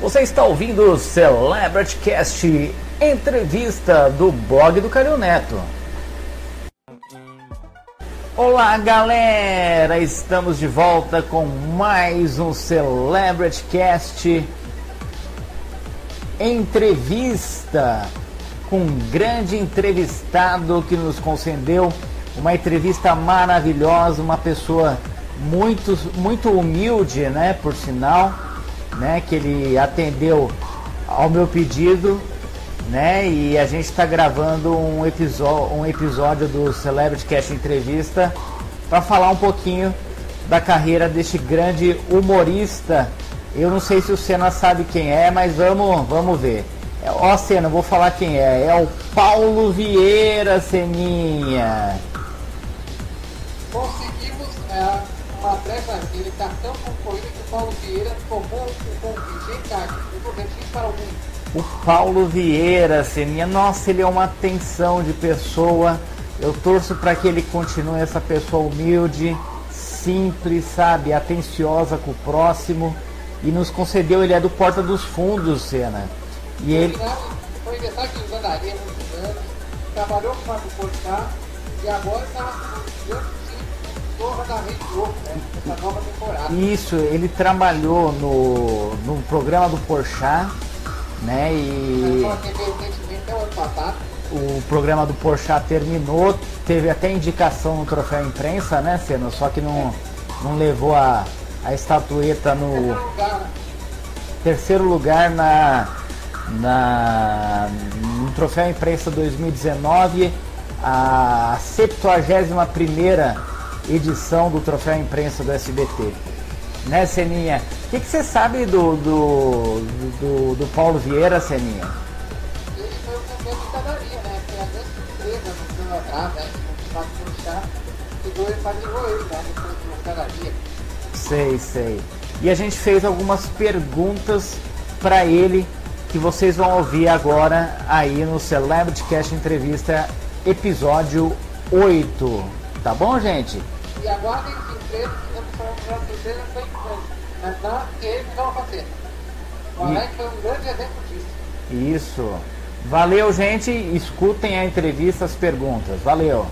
Você está ouvindo o Celebrity Cast, entrevista do blog do Calil Neto. Olá galera, estamos de volta com mais um Celebrity Cast entrevista com um grande entrevistado que nos concedeu uma entrevista maravilhosa, uma pessoa muito muito humilde, né, por sinal né, que ele atendeu ao meu pedido, né, e a gente está gravando um episódio, um episódio do Celebrity Cast Entrevista para falar um pouquinho da carreira deste grande humorista. Eu não sei se o Senna sabe quem é, mas vamos, vamos ver. Ó, Senna, vou falar quem é. É o Paulo Vieira, Seninha. Conseguimos é, uma brecha, ele está tão concorrido que o Paulo Vieira tomou o convite em casa. Eu para algum. O Paulo Vieira, Seninha, nossa, ele é uma atenção de pessoa. Eu torço para que ele continue essa pessoa humilde, simples, sabe, atenciosa com o próximo. E nos concedeu, ele é do Porta dos Fundos, Sena. E ele. Foi aqui em Zandaria muitos anos, trabalhou com o Marco Porchat e agora está Isso, ele trabalhou no, no programa do Porchat, né? E o programa do Porchat terminou, teve até indicação no troféu imprensa, né, Senna? Só que não, não levou a, a estatueta no terceiro lugar na, na no troféu imprensa 2019, a 71 primeira edição do Troféu Imprensa do SBT. Né, Seninha? O que, que você sabe do, do, do, do, Paulo Vieira, Seninha? Ele foi o campeão de padaria, né? Foi a grande surpresa no plano atrás, né? No fato do chá, chegou ele padrinhou ele, né? Depois do padaria. Sei, sei. E a gente fez algumas perguntas para ele que vocês vão ouvir agora aí no Celebrity Cast Entrevista, episódio 8. Tá bom, gente? E aguardem que empresa que estamos terceira foi mas não ele que estava fazendo. O Alex foi um grande exemplo disso. Isso. Valeu, gente. Escutem a entrevista, as perguntas. Valeu.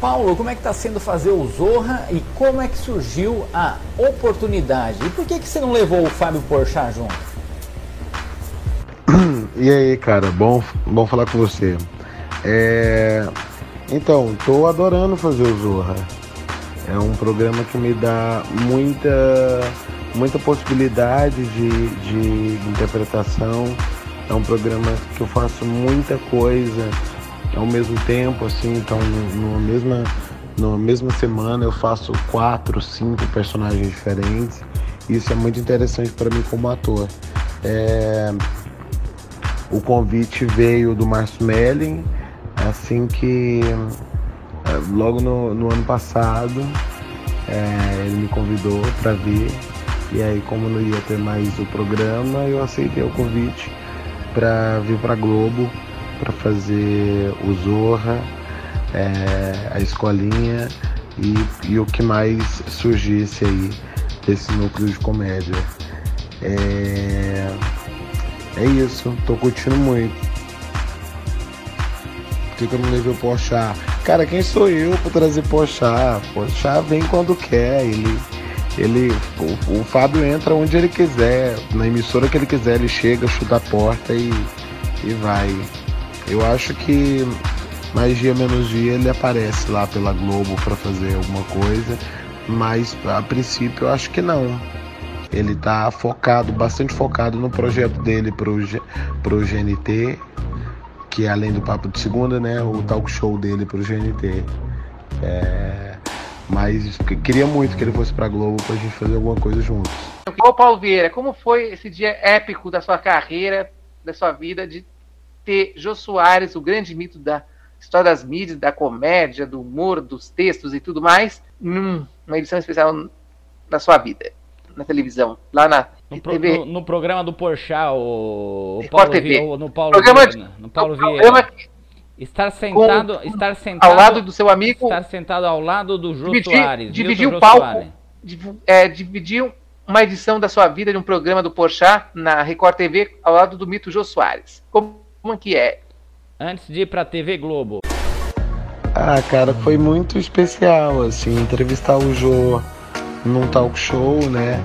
Paulo, como é que está sendo fazer o Zorra e como é que surgiu a oportunidade? E por que, que você não levou o Fábio Porchat junto? E aí, cara, bom, bom falar com você. É... Então, tô adorando fazer o Zorra. É um programa que me dá muita, muita possibilidade de, de interpretação. É um programa que eu faço muita coisa ao mesmo tempo, assim, então numa mesma, numa mesma semana eu faço quatro, cinco personagens diferentes. Isso é muito interessante para mim como ator. É... O convite veio do Márcio Melling, assim que logo no, no ano passado é, ele me convidou para vir e aí como não ia ter mais o programa eu aceitei o convite para vir para Globo para fazer o Zorra, é, a escolinha e, e, o que mais surgisse aí desse núcleo de comédia. É, é isso, tô curtindo muito que, que eu não levei o Porchat? Cara, quem sou eu para trazer Porchat? Porchat vem quando quer, ele... Ele, o, o Fábio entra onde ele quiser, na emissora que ele quiser, ele chega, chuta a porta e, e vai. Eu acho que mais dia menos dia ele aparece lá pela Globo para fazer alguma coisa, mas a princípio eu acho que não. Ele tá focado, bastante focado no projeto dele pro, pro GNT que é além do Papo de Segunda, né, o talk show dele pro GNT. É, mas queria muito que ele fosse pra Globo pra gente fazer alguma coisa juntos. Ô Paulo Vieira, como foi esse dia épico da sua carreira, da sua vida, de ter Jô Soares, o grande mito da história das mídias, da comédia, do humor, dos textos e tudo mais, numa edição especial da sua vida, na televisão, lá na no, pro, no, no, programa do Porchat, o, o Paulo, TV. Vi, no Paulo programa de, no Paulo Vieira. Estar sentado, com, estar sentado ao lado do seu amigo. Estar sentado ao lado do Jô dividir, Soares. Dividir o palco. É, dividir uma edição da sua vida de um programa do Porchat na Record TV ao lado do mito Jô Soares. Como, como que é? Antes de ir para a TV Globo. Ah, cara, foi muito especial, assim, entrevistar o Jô num talk show, né?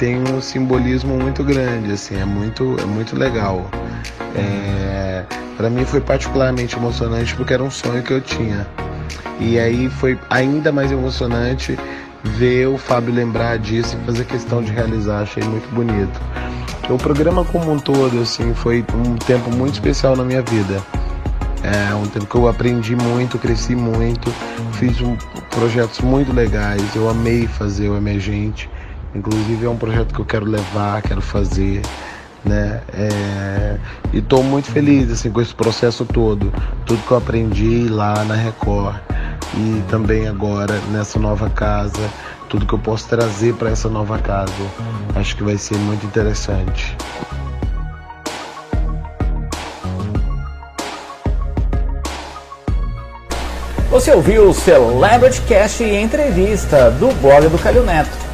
Tem um simbolismo muito grande, assim, é muito, é muito legal. É, para mim foi particularmente emocionante porque era um sonho que eu tinha. E aí foi ainda mais emocionante ver o Fábio lembrar disso e fazer questão de realizar, achei muito bonito. O programa como um todo, assim, foi um tempo muito especial na minha vida. É um tempo que eu aprendi muito, cresci muito, fiz um, projetos muito legais, eu amei fazer o Emergente. Inclusive é um projeto que eu quero levar, quero fazer, né? É, e estou muito feliz assim com esse processo todo, tudo que eu aprendi lá na Record e também agora nessa nova casa, tudo que eu posso trazer para essa nova casa. Acho que vai ser muito interessante. Você ouviu o Celebrity Cast entrevista do blog do Calil Neto.